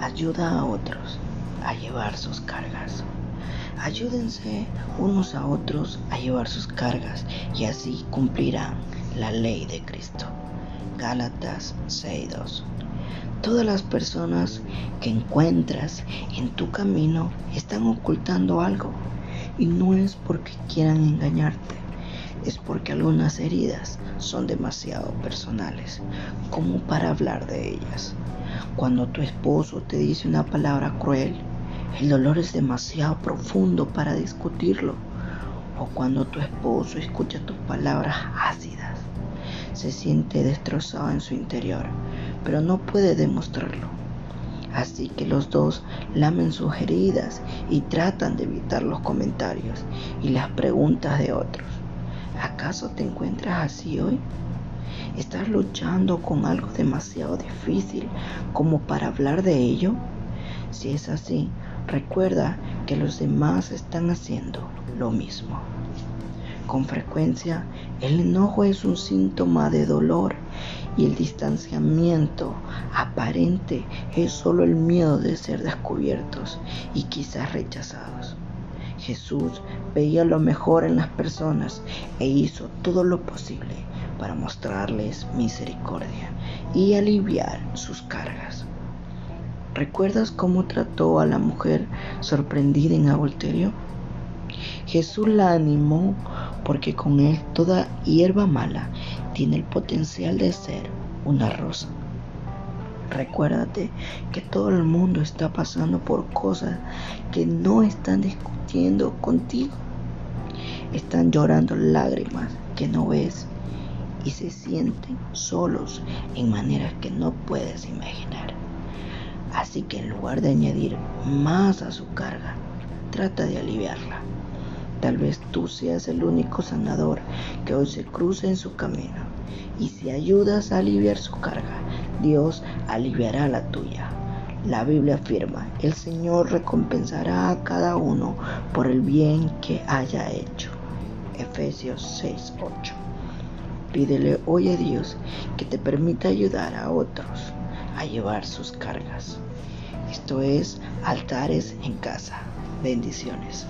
ayuda a otros a llevar sus cargas. Ayúdense unos a otros a llevar sus cargas y así cumplirán la ley de Cristo. Gálatas 6.2 Todas las personas que encuentras en tu camino están ocultando algo y no es porque quieran engañarte, es porque algunas heridas son demasiado personales como para hablar de ellas. Cuando tu esposo te dice una palabra cruel, el dolor es demasiado profundo para discutirlo. O cuando tu esposo escucha tus palabras ácidas, se siente destrozado en su interior pero no puede demostrarlo. Así que los dos lamen sus heridas y tratan de evitar los comentarios y las preguntas de otros. ¿Acaso te encuentras así hoy? ¿Estás luchando con algo demasiado difícil como para hablar de ello? Si es así, recuerda que los demás están haciendo lo mismo. Con frecuencia, el enojo es un síntoma de dolor y el distanciamiento aparente es solo el miedo de ser descubiertos y quizás rechazados. Jesús veía lo mejor en las personas e hizo todo lo posible para mostrarles misericordia y aliviar sus cargas. ¿Recuerdas cómo trató a la mujer sorprendida en adulterio? Jesús la animó porque con él toda hierba mala tiene el potencial de ser una rosa. Recuérdate que todo el mundo está pasando por cosas que no están discutiendo contigo. Están llorando lágrimas que no ves y se sienten solos en maneras que no puedes imaginar. Así que en lugar de añadir más a su carga, trata de aliviarla. Tal vez tú seas el único sanador que hoy se cruce en su camino. Y si ayudas a aliviar su carga, Dios aliviará la tuya. La Biblia afirma, el Señor recompensará a cada uno por el bien que haya hecho. Efesios 6:8. Pídele hoy a Dios que te permita ayudar a otros a llevar sus cargas. Esto es altares en casa. Bendiciones.